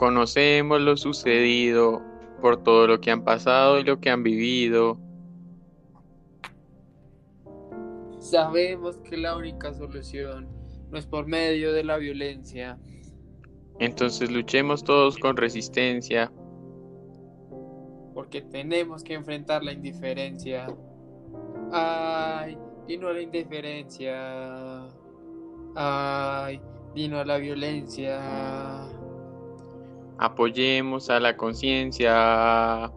Conocemos lo sucedido por todo lo que han pasado y lo que han vivido. Sabemos que la única solución no es por medio de la violencia. Entonces luchemos todos con resistencia. Porque tenemos que enfrentar la indiferencia. Ay, y no la indiferencia. Ay, y no la violencia. Apoyemos a la conciencia.